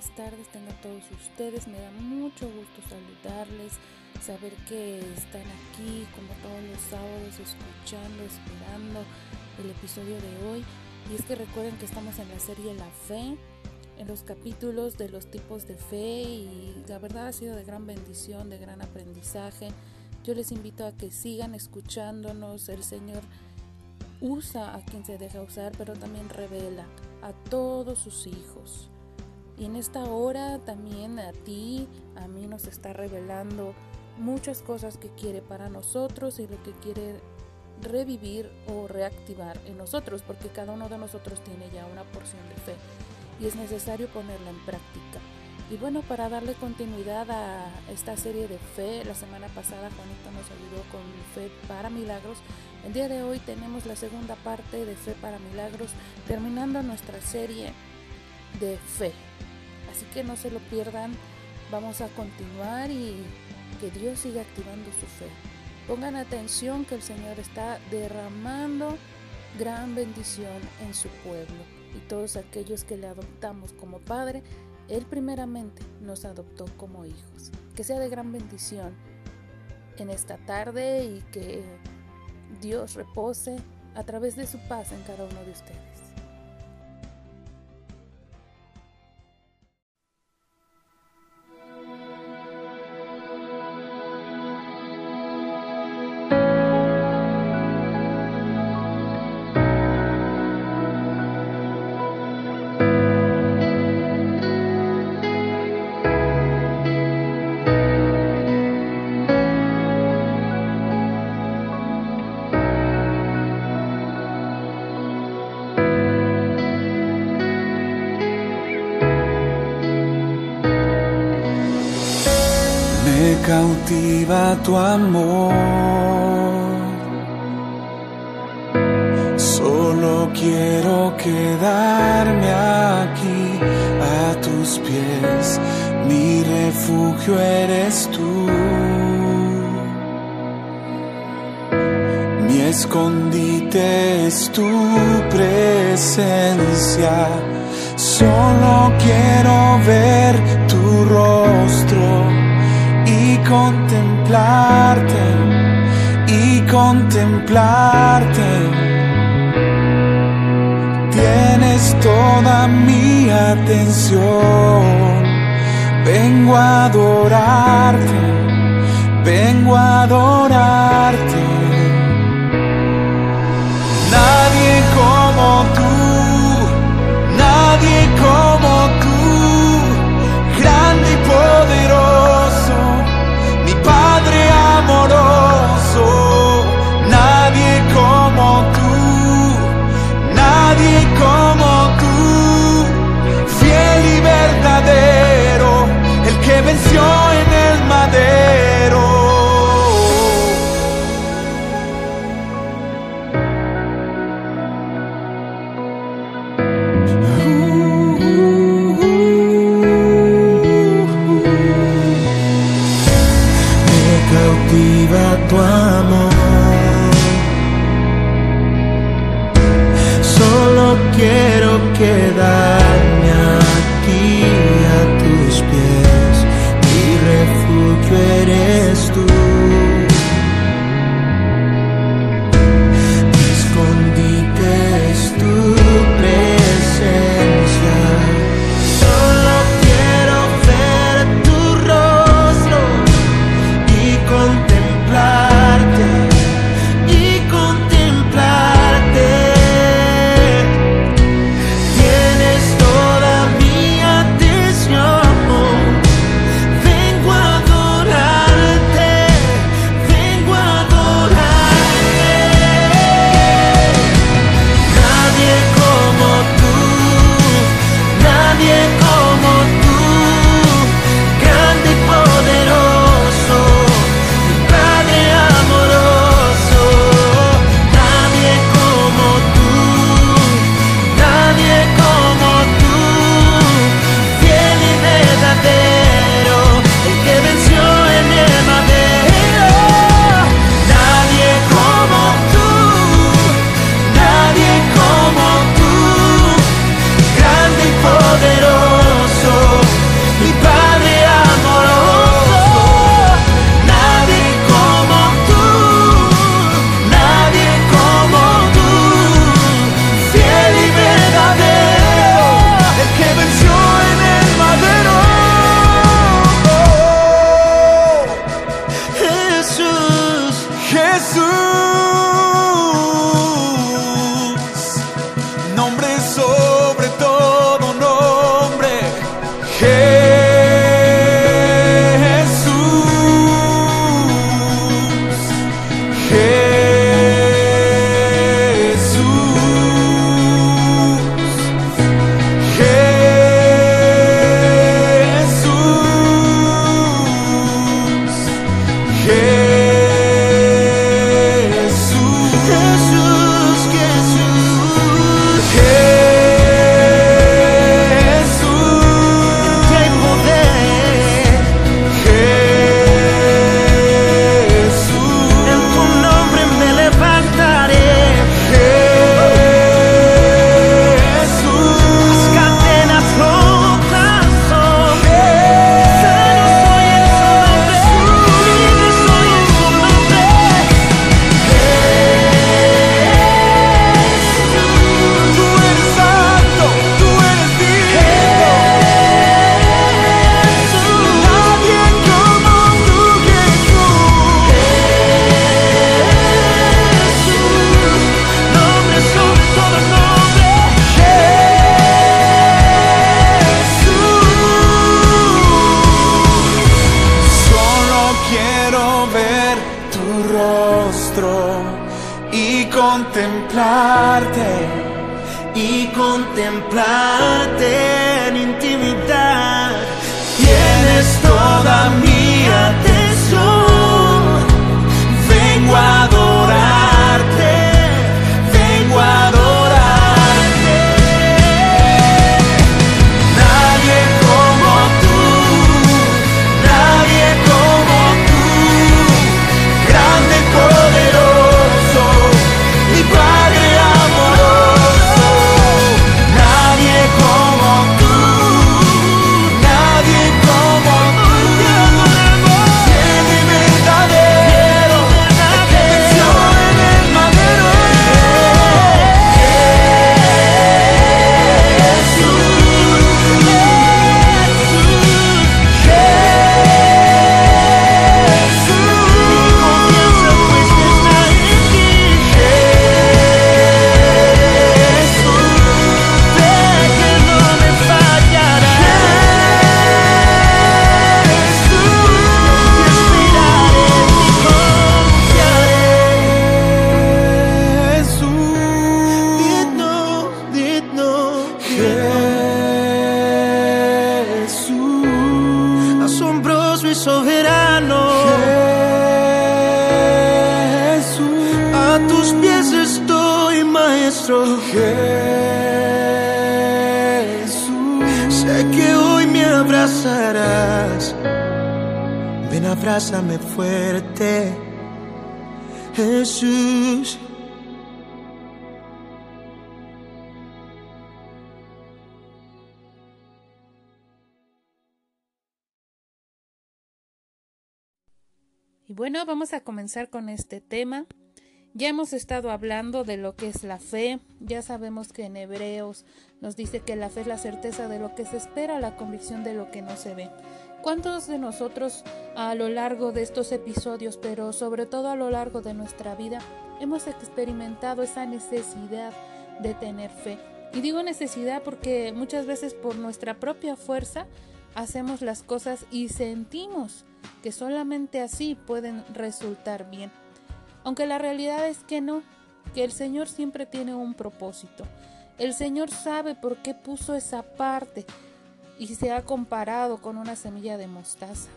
buenas tardes tengan todos ustedes. Me da mucho gusto saludarles, saber que están aquí como todos los sábados escuchando, esperando el episodio de hoy. Y es que recuerden que estamos en la serie La Fe, en los capítulos de los tipos de fe y la verdad ha sido de gran bendición, de gran aprendizaje. Yo les invito a que sigan escuchándonos. El Señor usa a quien se deja usar, pero también revela a todos sus hijos. Y en esta hora también a ti, a mí nos está revelando muchas cosas que quiere para nosotros y lo que quiere revivir o reactivar en nosotros, porque cada uno de nosotros tiene ya una porción de fe y es necesario ponerla en práctica. Y bueno, para darle continuidad a esta serie de fe, la semana pasada Juanita nos ayudó con fe para milagros. El día de hoy tenemos la segunda parte de fe para milagros, terminando nuestra serie de fe. Así que no se lo pierdan, vamos a continuar y que Dios siga activando su fe. Pongan atención que el Señor está derramando gran bendición en su pueblo y todos aquellos que le adoptamos como Padre, Él primeramente nos adoptó como hijos. Que sea de gran bendición en esta tarde y que Dios repose a través de su paz en cada uno de ustedes. Cautiva tu amor. Solo quiero quedarme aquí a tus pies, mi refugio eres tú. Mi escondite es tu presencia, solo quiero ver tu rostro contemplarte y contemplarte. Tienes toda mi atención. Vengo a adorarte, vengo a adorarte. Nadie como tú, nadie como tú, grande y poderoso Padre Y bueno, vamos a comenzar con este tema. Ya hemos estado hablando de lo que es la fe, ya sabemos que en Hebreos nos dice que la fe es la certeza de lo que se espera, la convicción de lo que no se ve. ¿Cuántos de nosotros a lo largo de estos episodios, pero sobre todo a lo largo de nuestra vida, hemos experimentado esa necesidad de tener fe? Y digo necesidad porque muchas veces por nuestra propia fuerza hacemos las cosas y sentimos que solamente así pueden resultar bien. Aunque la realidad es que no, que el Señor siempre tiene un propósito. El Señor sabe por qué puso esa parte y se ha comparado con una semilla de mostaza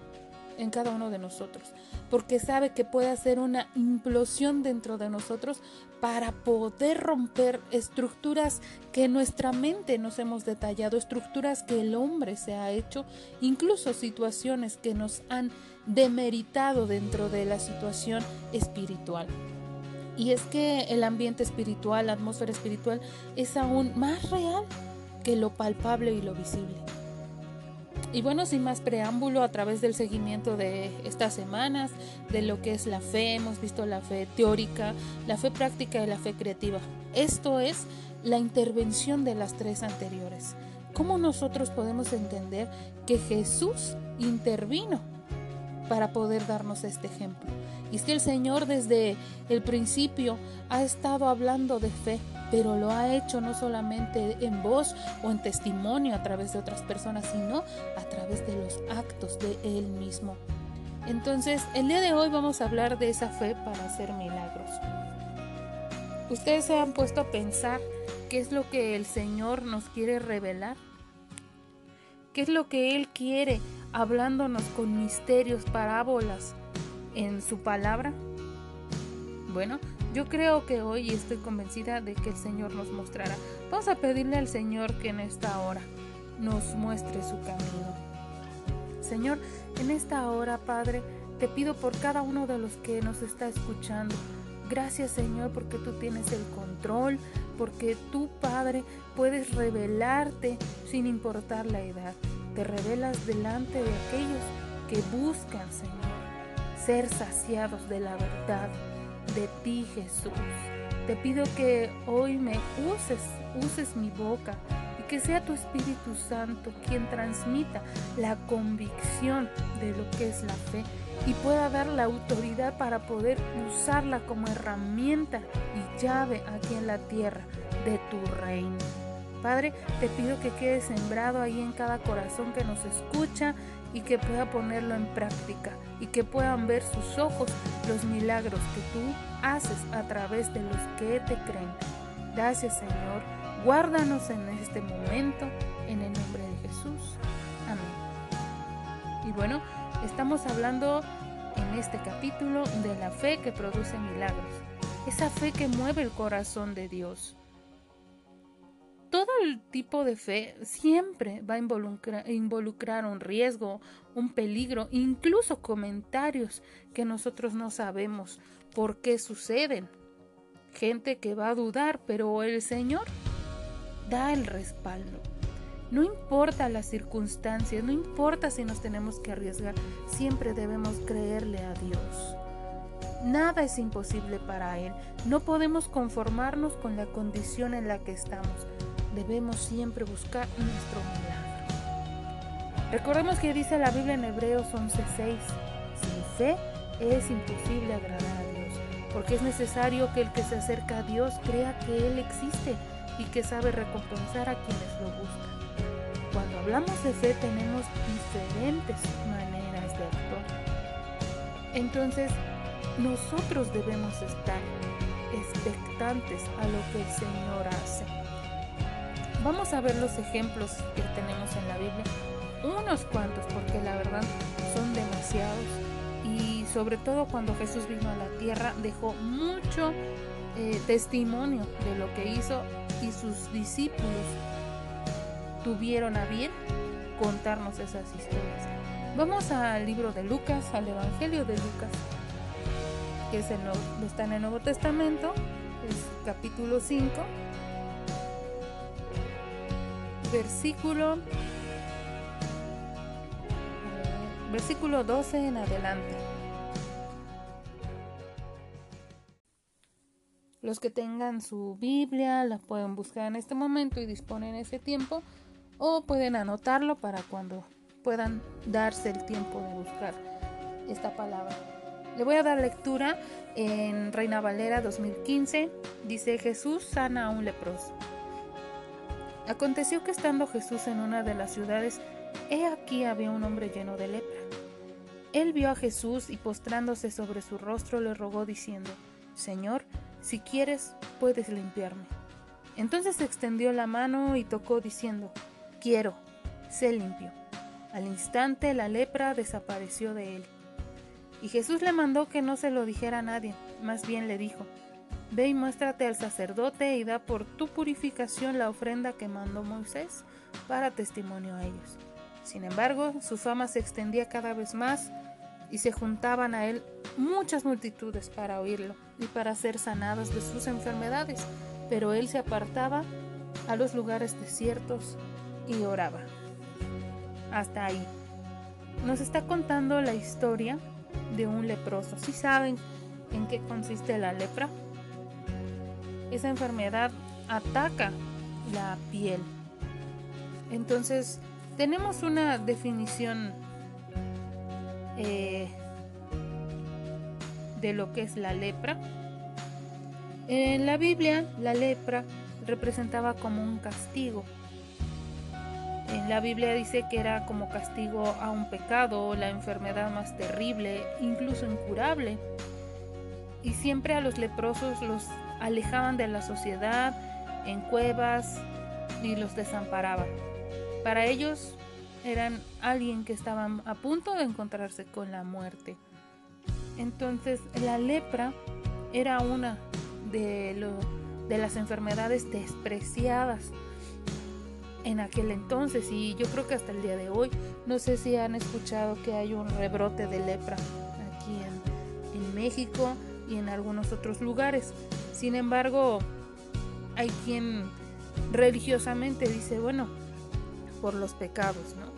en cada uno de nosotros, porque sabe que puede hacer una implosión dentro de nosotros para poder romper estructuras que nuestra mente nos hemos detallado, estructuras que el hombre se ha hecho, incluso situaciones que nos han demeritado dentro de la situación espiritual. Y es que el ambiente espiritual, la atmósfera espiritual es aún más real que lo palpable y lo visible. Y bueno, sin más preámbulo, a través del seguimiento de estas semanas, de lo que es la fe, hemos visto la fe teórica, la fe práctica y la fe creativa. Esto es la intervención de las tres anteriores. ¿Cómo nosotros podemos entender que Jesús intervino para poder darnos este ejemplo? Y es que el Señor desde el principio ha estado hablando de fe, pero lo ha hecho no solamente en voz o en testimonio a través de otras personas, sino a través de los actos de Él mismo. Entonces, el día de hoy vamos a hablar de esa fe para hacer milagros. ¿Ustedes se han puesto a pensar qué es lo que el Señor nos quiere revelar? ¿Qué es lo que Él quiere hablándonos con misterios, parábolas en su palabra? Bueno, yo creo que hoy estoy convencida de que el Señor nos mostrará. Vamos a pedirle al Señor que en esta hora nos muestre su camino. Señor, en esta hora, Padre, te pido por cada uno de los que nos está escuchando. Gracias, Señor, porque tú tienes el control, porque tú, Padre, puedes revelarte sin importar la edad. Te revelas delante de aquellos que buscan, Señor, ser saciados de la verdad de ti, Jesús. Te pido que hoy me uses, uses mi boca y que sea tu Espíritu Santo quien transmita la convicción de lo que es la fe y pueda dar la autoridad para poder usarla como herramienta y llave aquí en la tierra de tu reino. Padre, te pido que quede sembrado ahí en cada corazón que nos escucha, y que pueda ponerlo en práctica y que puedan ver sus ojos los milagros que tú haces a través de los que te creen. Gracias Señor, guárdanos en este momento en el nombre de Jesús. Amén. Y bueno, estamos hablando en este capítulo de la fe que produce milagros, esa fe que mueve el corazón de Dios el tipo de fe siempre va a involucrar, un riesgo, un peligro, incluso comentarios que nosotros no sabemos por qué suceden. Gente que va a dudar, pero el Señor da el respaldo. No importa las circunstancias, no importa si nos tenemos que arriesgar, siempre debemos creerle a Dios. Nada es imposible para Él. No podemos conformarnos con la condición en la que estamos debemos siempre buscar nuestro milagro. Recordemos que dice la Biblia en Hebreos 11:6, sin fe es imposible agradar a Dios, porque es necesario que el que se acerca a Dios crea que Él existe y que sabe recompensar a quienes lo buscan. Cuando hablamos de fe tenemos diferentes maneras de actuar. Entonces, nosotros debemos estar expectantes a lo que el Señor hace. Vamos a ver los ejemplos que tenemos en la Biblia, unos cuantos, porque la verdad son demasiados. Y sobre todo cuando Jesús vino a la tierra, dejó mucho eh, testimonio de lo que hizo y sus discípulos tuvieron a bien contarnos esas historias. Vamos al libro de Lucas, al Evangelio de Lucas, que es está en el Nuevo Testamento, es capítulo 5 versículo versículo 12 en adelante. Los que tengan su Biblia la pueden buscar en este momento y disponen ese tiempo o pueden anotarlo para cuando puedan darse el tiempo de buscar esta palabra. Le voy a dar lectura en Reina Valera 2015. Dice Jesús sana a un leproso. Aconteció que estando Jesús en una de las ciudades, he aquí había un hombre lleno de lepra. Él vio a Jesús y postrándose sobre su rostro le rogó diciendo, Señor, si quieres, puedes limpiarme. Entonces extendió la mano y tocó diciendo, Quiero, sé limpio. Al instante la lepra desapareció de él. Y Jesús le mandó que no se lo dijera a nadie, más bien le dijo, Ve y muéstrate al sacerdote y da por tu purificación la ofrenda que mandó Moisés para testimonio a ellos. Sin embargo, su fama se extendía cada vez más y se juntaban a él muchas multitudes para oírlo y para ser sanadas de sus enfermedades, pero él se apartaba a los lugares desiertos y oraba. Hasta ahí. Nos está contando la historia de un leproso. ¿Sí saben en qué consiste la lepra? Esa enfermedad ataca la piel. Entonces, tenemos una definición eh, de lo que es la lepra. En la Biblia, la lepra representaba como un castigo. En la Biblia dice que era como castigo a un pecado, la enfermedad más terrible, incluso incurable. Y siempre a los leprosos los alejaban de la sociedad en cuevas y los desamparaban. Para ellos eran alguien que estaban a punto de encontrarse con la muerte. Entonces la lepra era una de, las enfermedades despreciadas en aquel entonces y yo creo que hasta el día de hoy no sé si han escuchado que hay un rebrote de lepra aquí en México y en algunos otros lugares. Sin embargo, hay quien religiosamente dice, bueno, por los pecados, ¿no?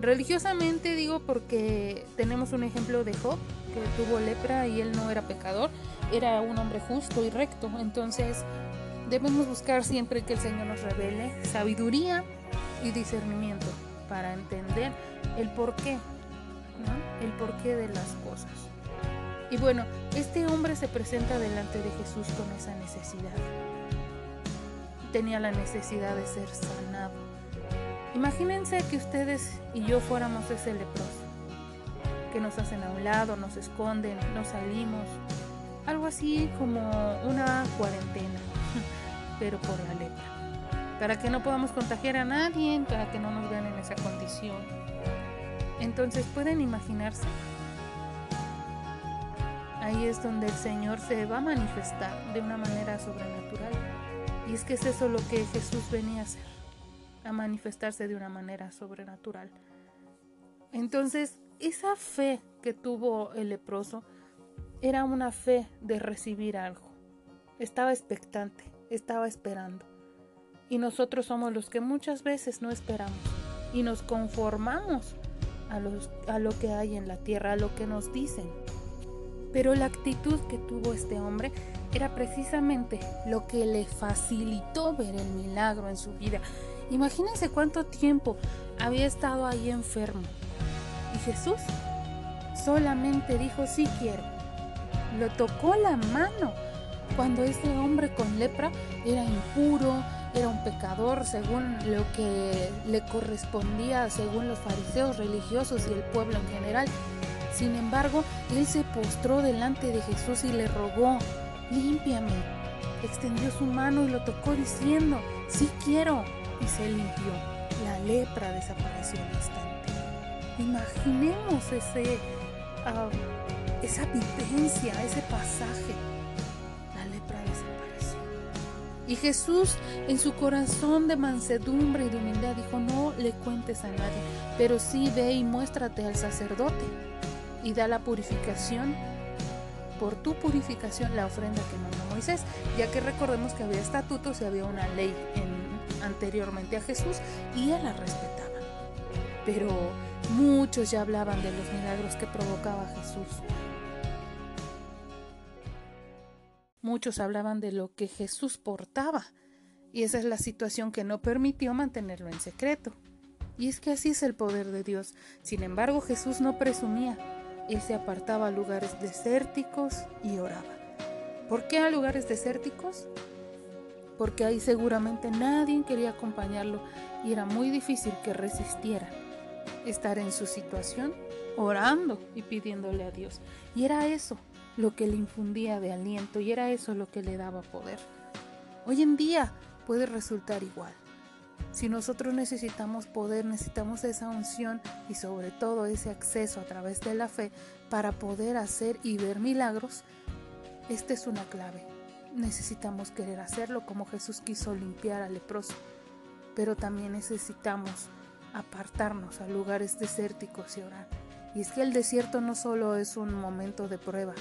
Religiosamente digo porque tenemos un ejemplo de Job, que tuvo lepra y él no era pecador, era un hombre justo y recto. Entonces, debemos buscar siempre que el Señor nos revele sabiduría y discernimiento para entender el porqué, ¿no? El porqué de las cosas. Y bueno, este hombre se presenta delante de Jesús con esa necesidad. Tenía la necesidad de ser sanado. Imagínense que ustedes y yo fuéramos ese leproso, que nos hacen a un lado, nos esconden, no salimos, algo así como una cuarentena, pero por la lepra, para que no podamos contagiar a nadie, para que no nos vean en esa condición. Entonces, ¿pueden imaginarse? Ahí es donde el Señor se va a manifestar de una manera sobrenatural. Y es que es eso lo que Jesús venía a hacer, a manifestarse de una manera sobrenatural. Entonces, esa fe que tuvo el leproso era una fe de recibir algo. Estaba expectante, estaba esperando. Y nosotros somos los que muchas veces no esperamos y nos conformamos a, a lo que hay en la tierra, a lo que nos dicen. Pero la actitud que tuvo este hombre era precisamente lo que le facilitó ver el milagro en su vida. Imagínense cuánto tiempo había estado ahí enfermo. Y Jesús solamente dijo, sí quiero. Lo tocó la mano cuando ese hombre con lepra era impuro, era un pecador según lo que le correspondía según los fariseos religiosos y el pueblo en general. Sin embargo, él se postró delante de Jesús y le rogó, límpiame. Extendió su mano y lo tocó diciendo, sí quiero. Y se limpió. La lepra desapareció al instante. Imaginemos ese, ah, esa vivencia, ese pasaje. La lepra desapareció. Y Jesús en su corazón de mansedumbre y de humildad dijo, no le cuentes a nadie, pero sí ve y muéstrate al sacerdote y da la purificación, por tu purificación, la ofrenda que mandó Moisés, ya que recordemos que había estatutos y había una ley anteriormente a Jesús y él la respetaba. Pero muchos ya hablaban de los milagros que provocaba Jesús. Muchos hablaban de lo que Jesús portaba, y esa es la situación que no permitió mantenerlo en secreto. Y es que así es el poder de Dios. Sin embargo, Jesús no presumía, él se apartaba a lugares desérticos y oraba. ¿Por qué a lugares desérticos? Porque ahí seguramente nadie quería acompañarlo y era muy difícil que resistiera estar en su situación orando y pidiéndole a Dios. Y era eso lo que le infundía de aliento y era eso lo que le daba poder. Hoy en día puede resultar igual. Si nosotros necesitamos poder, necesitamos esa unción y sobre todo ese acceso a través de la fe para poder hacer y ver milagros, esta es una clave. Necesitamos querer hacerlo como Jesús quiso limpiar al leproso, pero también necesitamos apartarnos a lugares desérticos y orar. Y es que el desierto no solo es un momento de prueba,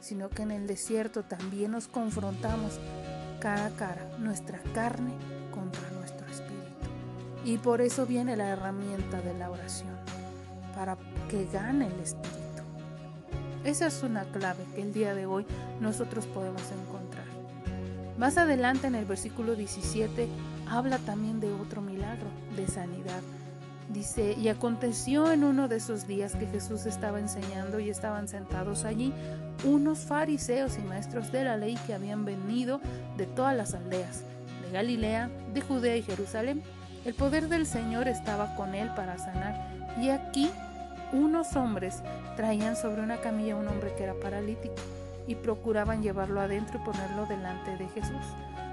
sino que en el desierto también nos confrontamos cara a cara, nuestra carne contra espíritu. Y por eso viene la herramienta de la oración, para que gane el espíritu. Esa es una clave que el día de hoy nosotros podemos encontrar. Más adelante en el versículo 17 habla también de otro milagro, de sanidad. Dice, y aconteció en uno de esos días que Jesús estaba enseñando y estaban sentados allí unos fariseos y maestros de la ley que habían venido de todas las aldeas, de Galilea, de Judea y Jerusalén. El poder del Señor estaba con él para sanar. Y aquí unos hombres traían sobre una camilla a un hombre que era paralítico y procuraban llevarlo adentro y ponerlo delante de Jesús.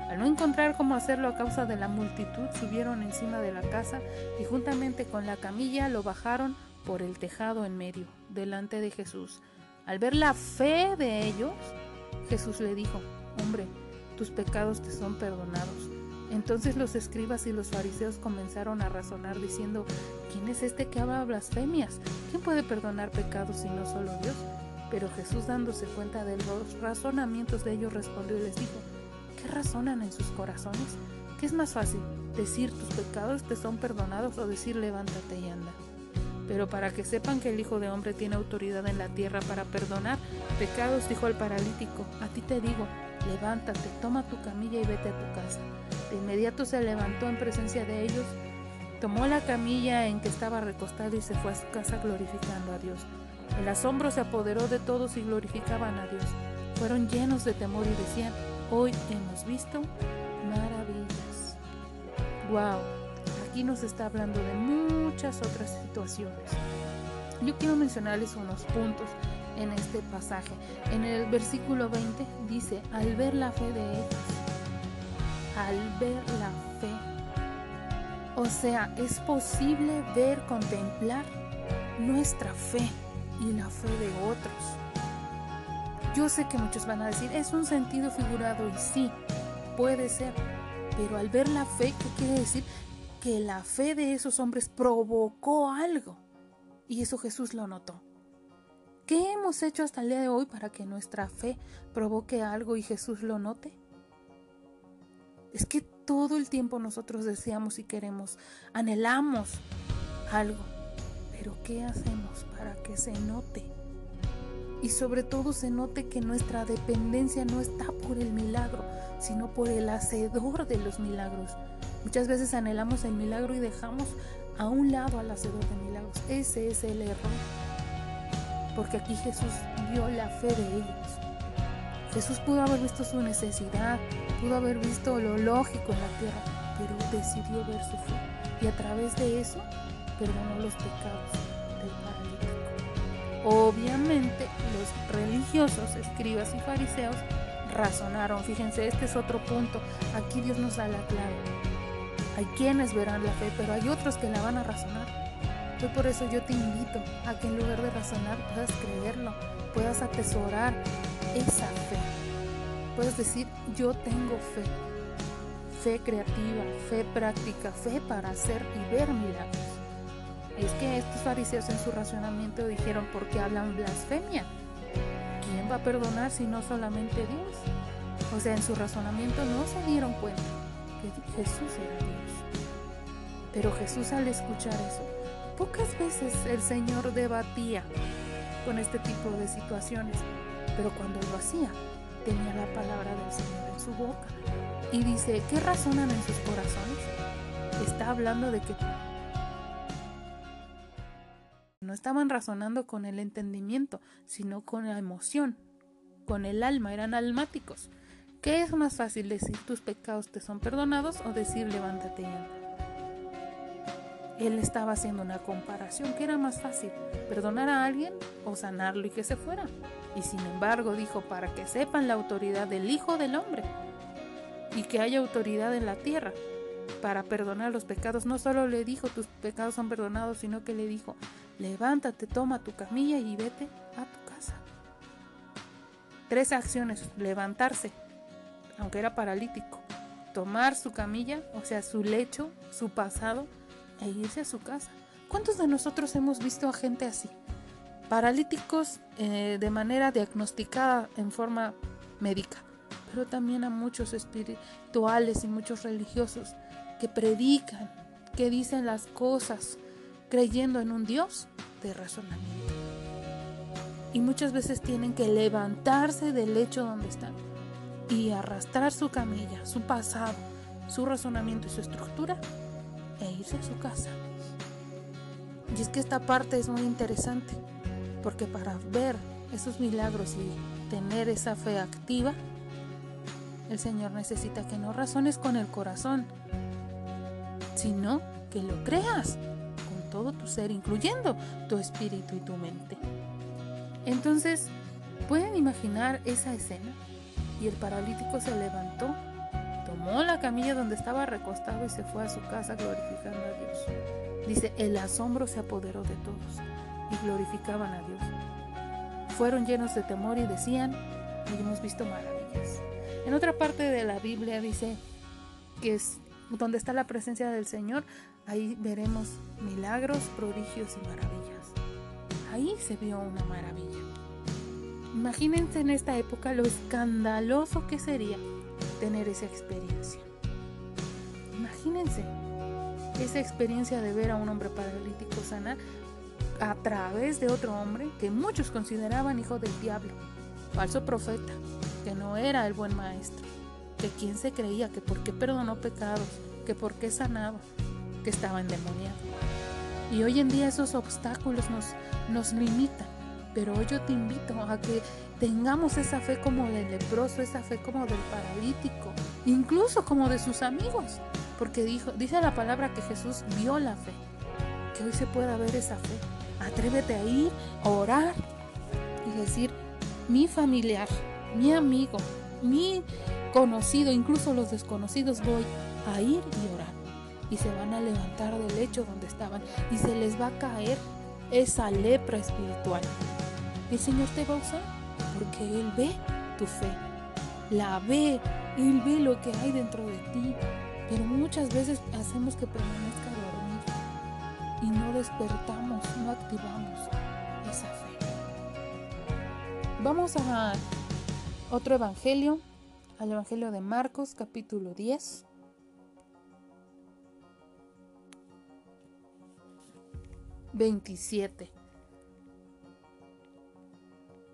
Al no encontrar cómo hacerlo a causa de la multitud, subieron encima de la casa y juntamente con la camilla lo bajaron por el tejado en medio, delante de Jesús. Al ver la fe de ellos, Jesús le dijo, hombre, tus pecados te son perdonados. Entonces los escribas y los fariseos comenzaron a razonar diciendo, ¿quién es este que habla blasfemias? ¿Quién puede perdonar pecados si no solo Dios? Pero Jesús dándose cuenta de los razonamientos de ellos respondió y les dijo, ¿Qué razonan en sus corazones? ¿Qué es más fácil? ¿Decir tus pecados te son perdonados o decir levántate y anda? Pero para que sepan que el Hijo de Hombre tiene autoridad en la tierra para perdonar pecados, dijo al paralítico, a ti te digo, levántate, toma tu camilla y vete a tu casa. De inmediato se levantó en presencia de ellos, tomó la camilla en que estaba recostado y se fue a su casa glorificando a Dios. El asombro se apoderó de todos y glorificaban a Dios. Fueron llenos de temor y decían, Hoy hemos visto maravillas. Wow, aquí nos está hablando de muchas otras situaciones. Yo quiero mencionarles unos puntos en este pasaje. En el versículo 20 dice, al ver la fe de ellos, al ver la fe. O sea, es posible ver, contemplar nuestra fe y la fe de otros. Yo sé que muchos van a decir, es un sentido figurado y sí, puede ser, pero al ver la fe, ¿qué quiere decir? Que la fe de esos hombres provocó algo y eso Jesús lo notó. ¿Qué hemos hecho hasta el día de hoy para que nuestra fe provoque algo y Jesús lo note? Es que todo el tiempo nosotros deseamos y queremos, anhelamos algo, pero ¿qué hacemos para que se note? Y sobre todo se note que nuestra dependencia no está por el milagro, sino por el hacedor de los milagros. Muchas veces anhelamos el milagro y dejamos a un lado al hacedor de milagros. Ese es el error. Porque aquí Jesús vio la fe de ellos. Jesús pudo haber visto su necesidad, pudo haber visto lo lógico en la tierra, pero decidió ver su fe. Y a través de eso perdonó los pecados del paralítico. Obviamente los religiosos, escribas y fariseos razonaron. Fíjense, este es otro punto. Aquí Dios nos da la clave. Hay quienes verán la fe, pero hay otros que la van a razonar. Yo por eso yo te invito a que en lugar de razonar puedas creerlo, puedas atesorar esa fe. Puedes decir, yo tengo fe. Fe creativa, fe práctica, fe para hacer y ver milagros. Es que estos fariseos en su razonamiento dijeron, ¿por qué hablan blasfemia? ¿Quién va a perdonar si no solamente Dios? O sea, en su razonamiento no se dieron cuenta que Jesús era Dios. Pero Jesús al escuchar eso, pocas veces el Señor debatía con este tipo de situaciones, pero cuando lo hacía, tenía la palabra del Señor en su boca. Y dice, ¿qué razonan en sus corazones? Está hablando de que no estaban razonando con el entendimiento, sino con la emoción, con el alma, eran almáticos. ¿Qué es más fácil decir tus pecados te son perdonados o decir levántate y anda? Él estaba haciendo una comparación. ¿Qué era más fácil? ¿Perdonar a alguien o sanarlo y que se fuera? Y sin embargo dijo, para que sepan la autoridad del Hijo del Hombre y que haya autoridad en la tierra para perdonar los pecados. No solo le dijo tus pecados son perdonados, sino que le dijo, levántate, toma tu camilla y vete a tu casa. Tres acciones, levantarse, aunque era paralítico, tomar su camilla, o sea, su lecho, su pasado, e irse a su casa. ¿Cuántos de nosotros hemos visto a gente así? Paralíticos eh, de manera diagnosticada en forma médica, pero también a muchos espirituales y muchos religiosos que predican, que dicen las cosas creyendo en un Dios de razonamiento. Y muchas veces tienen que levantarse del lecho donde están y arrastrar su camilla, su pasado, su razonamiento y su estructura e irse a su casa. Y es que esta parte es muy interesante, porque para ver esos milagros y tener esa fe activa, el Señor necesita que no razones con el corazón, sino que lo creas con todo tu ser, incluyendo tu espíritu y tu mente. Entonces, ¿pueden imaginar esa escena? Y el paralítico se levantó tomó la camilla donde estaba recostado y se fue a su casa glorificando a Dios. Dice, el asombro se apoderó de todos y glorificaban a Dios. Fueron llenos de temor y decían, hemos visto maravillas. En otra parte de la Biblia dice que es donde está la presencia del Señor, ahí veremos milagros, prodigios y maravillas. Ahí se vio una maravilla. Imagínense en esta época lo escandaloso que sería tener esa experiencia. Imagínense esa experiencia de ver a un hombre paralítico sanar a través de otro hombre que muchos consideraban hijo del diablo, falso profeta, que no era el buen maestro, que quien se creía que por qué perdonó pecados, que por qué sanaba, que estaba endemoniado. Y hoy en día esos obstáculos nos, nos limitan, pero hoy yo te invito a que tengamos esa fe como del leproso, esa fe como del paralítico, incluso como de sus amigos, porque dijo, dice la palabra que Jesús vio la fe, que hoy se pueda ver esa fe. Atrévete a ir, a orar y decir, mi familiar, mi amigo, mi conocido, incluso los desconocidos, voy a ir y orar. Y se van a levantar del lecho donde estaban y se les va a caer esa lepra espiritual. El Señor te va a usar porque Él ve tu fe, la ve, Él ve lo que hay dentro de ti. Pero muchas veces hacemos que permanezca dormido y no despertamos, no activamos esa fe. Vamos a otro evangelio, al evangelio de Marcos capítulo 10. Veintisiete.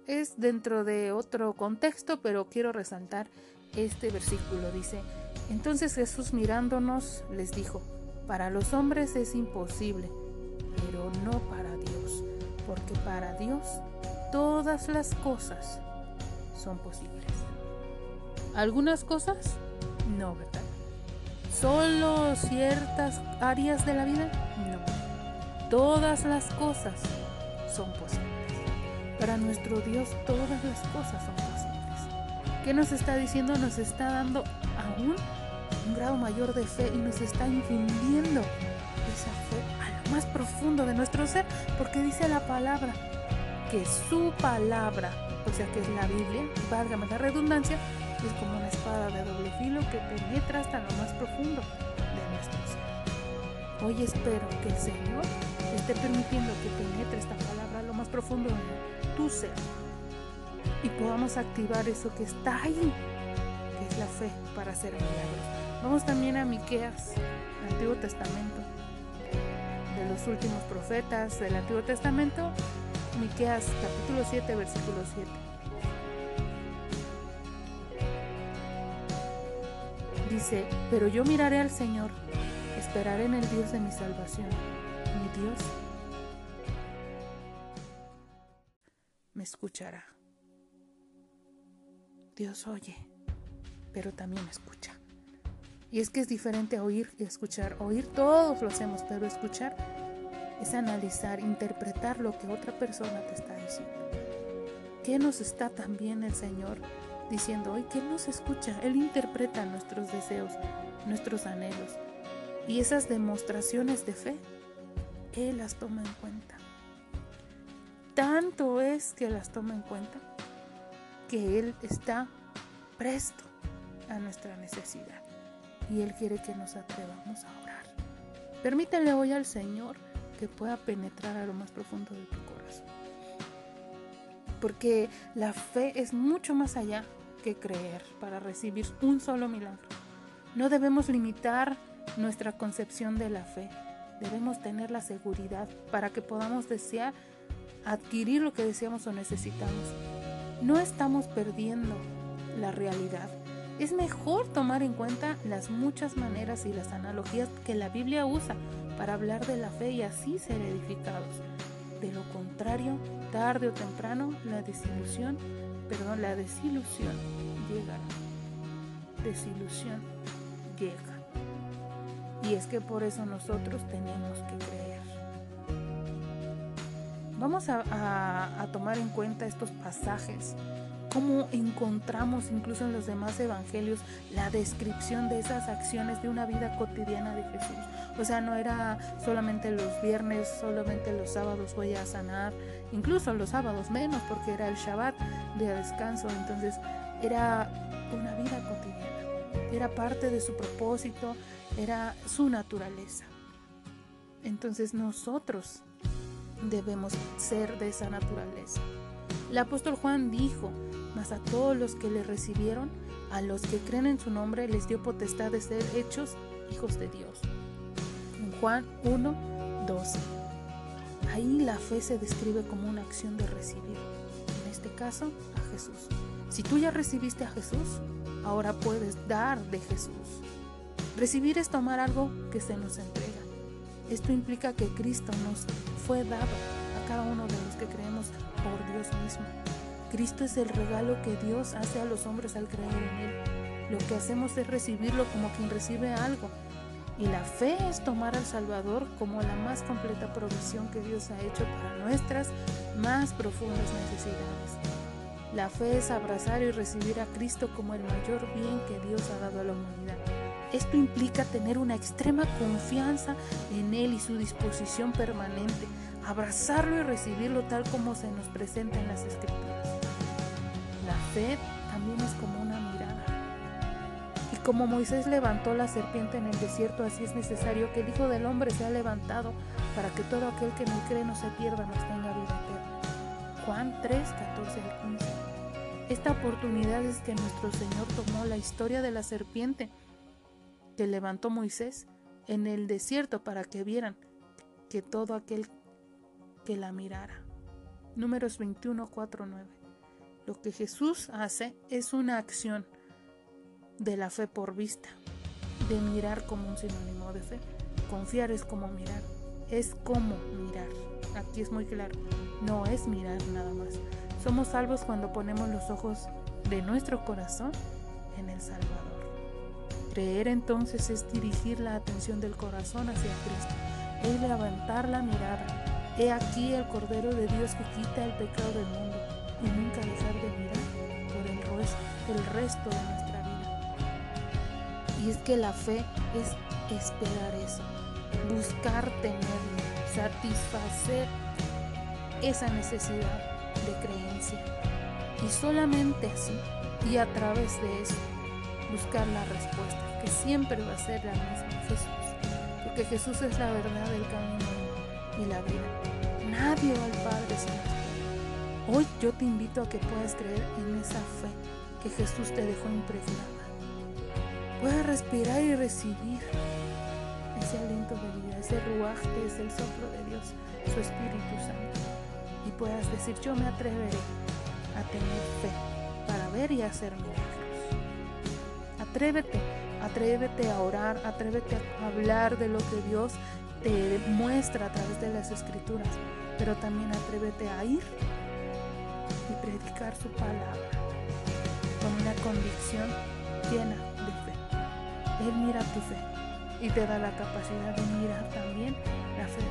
Es dentro de otro contexto, pero quiero resaltar este versículo. Dice, entonces Jesús mirándonos les dijo, para los hombres es imposible, pero no para Dios, porque para Dios todas las cosas son posibles. Algunas cosas, no, ¿verdad? Solo ciertas áreas de la vida, no. Todas las cosas son posibles. Para nuestro Dios todas las cosas son posibles. ¿Qué nos está diciendo? Nos está dando aún un grado mayor de fe y nos está infundiendo esa fe a lo más profundo de nuestro ser, porque dice la palabra que su palabra, o sea que es la Biblia, válgame la redundancia, es como una espada de doble filo que penetra hasta lo más profundo de nuestro ser. Hoy espero que el Señor esté permitiendo que penetre esta palabra a lo más profundo de tu ser y podamos activar eso que está ahí, que es la fe para hacer milagros. Vamos también a Miqueas, Antiguo Testamento, de los últimos profetas del Antiguo Testamento, Miqueas capítulo 7, versículo 7. Dice, pero yo miraré al Señor, esperaré en el Dios de mi salvación, mi Dios me escuchará. Dios oye, pero también escucha. Y es que es diferente oír y escuchar. Oír todos lo hacemos, pero escuchar es analizar, interpretar lo que otra persona te está diciendo. ¿Qué nos está también el Señor diciendo hoy? ¿Qué nos escucha? Él interpreta nuestros deseos, nuestros anhelos. Y esas demostraciones de fe, Él las toma en cuenta. Tanto es que las toma en cuenta que Él está presto a nuestra necesidad. Y Él quiere que nos atrevamos a orar. Permítele hoy al Señor que pueda penetrar a lo más profundo de tu corazón. Porque la fe es mucho más allá que creer para recibir un solo milagro. No debemos limitar nuestra concepción de la fe. Debemos tener la seguridad para que podamos desear adquirir lo que deseamos o necesitamos. No estamos perdiendo la realidad. Es mejor tomar en cuenta las muchas maneras y las analogías que la Biblia usa para hablar de la fe y así ser edificados. De lo contrario, tarde o temprano, la desilusión, perdón, la desilusión llegará. Desilusión llega. Y es que por eso nosotros tenemos que creer. Vamos a, tomar en cuenta estos pasajes cómo encontramos incluso en los demás evangelios la descripción de esas acciones de una vida cotidiana de Jesús. O sea, no era solamente los viernes, solamente los sábados voy a sanar, incluso los sábados menos porque era el Shabbat de descanso, entonces era una vida cotidiana, era parte de su propósito, era su naturaleza. Entonces nosotros debemos ser de esa naturaleza. El apóstol Juan dijo, mas a todos los que le recibieron, a los que creen en su nombre, les dio potestad de ser hechos hijos de Dios. Juan 1, 12. Ahí la fe se describe como una acción de recibir, en este caso a Jesús. Si tú ya recibiste a Jesús, ahora puedes dar de Jesús. Recibir es tomar algo que se nos entrega. Esto implica que Cristo nos fue dado a cada uno de los que creemos por Dios mismo. Cristo es el regalo que Dios hace a los hombres al creer en Él. Lo que hacemos es recibirlo como quien recibe algo, Y la fe es tomar al Salvador como la más completa provisión que Dios ha hecho para nuestras más profundas necesidades. La fe es abrazar y recibir a Cristo como el mayor bien que Dios ha dado a la humanidad. Esto implica tener una extrema confianza en Él y su disposición permanente, abrazarlo y recibirlo tal como se nos presenta en las Escrituras. La fe también es como una mirada. Y como Moisés levantó la serpiente en el desierto, así es necesario que el Hijo del Hombre sea levantado para que todo aquel que él cree no se pierda, no tenga vida eterna. Juan 3, 14 al 15. Esta oportunidad es que nuestro Señor tomó la historia de la serpiente que levantó Moisés en el desierto para que vieran que todo aquel que la mirara. Números 21, 4, 9. Lo que Jesús hace es una acción de la fe por vista, de mirar como un sinónimo de fe. Confiar es como mirar, es como mirar. Aquí es muy claro, no es mirar nada más. Somos salvos cuando ponemos los ojos de nuestro corazón en el Salvador. Creer entonces es dirigir la atención del corazón hacia Cristo, es levantar la mirada. He aquí el Cordero de Dios que quita el pecado del mundo y nunca dejar de mirar por el el resto de nuestra vida. Y es que la fe es esperar eso, buscar tenerlo, satisfacer esa necesidad de creencia. Y solamente así, y a través de eso, buscar la respuesta, que siempre va a ser la misma, Jesús. Porque Jesús es la verdad, el camino y la vida. Nadie va al Padre sin Hoy yo te invito a que puedas creer en esa fe que Jesús te dejó impregnada. Puedas respirar y recibir ese aliento de vida, ese ruaj que es el soplo de Dios, su Espíritu Santo y puedas decir yo me atreveré a tener fe para ver y hacer milagros. Atrévete, atrévete a orar, atrévete a hablar de lo que Dios te muestra a través de las escrituras, pero también atrévete a ir y predicar su palabra con una convicción llena de fe. Él mira tu fe y te da la capacidad de mirar también la fe de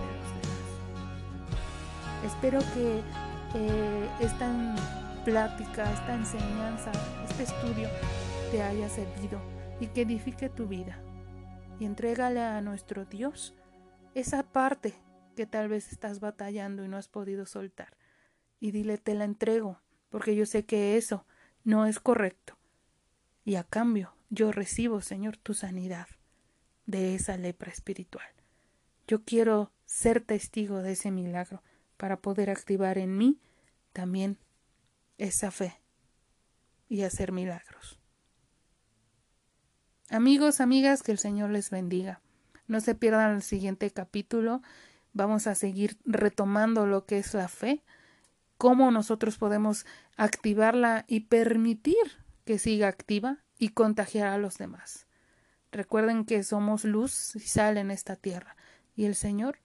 los Espero que eh, esta plática, esta enseñanza, este estudio te haya servido y que edifique tu vida. Y entrégale a nuestro Dios esa parte que tal vez estás batallando y no has podido soltar. Y dile, te la entrego, porque yo sé que eso no es correcto. Y a cambio, yo recibo, Señor, tu sanidad de esa lepra espiritual. Yo quiero ser testigo de ese milagro para poder activar en mí también esa fe y hacer milagros. Amigos, amigas, que el Señor les bendiga. No se pierdan el siguiente capítulo. Vamos a seguir retomando lo que es la fe, cómo nosotros podemos activarla y permitir que siga activa y contagiar a los demás. Recuerden que somos luz y sal en esta tierra y el Señor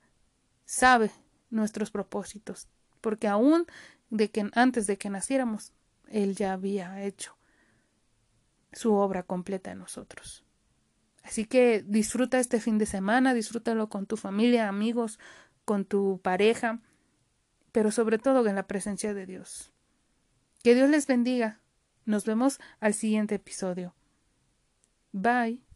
sabe nuestros propósitos, porque aún de que antes de que naciéramos, Él ya había hecho su obra completa en nosotros. Así que disfruta este fin de semana, disfrútalo con tu familia, amigos, con tu pareja, pero sobre todo en la presencia de Dios. Que Dios les bendiga. Nos vemos al siguiente episodio. Bye.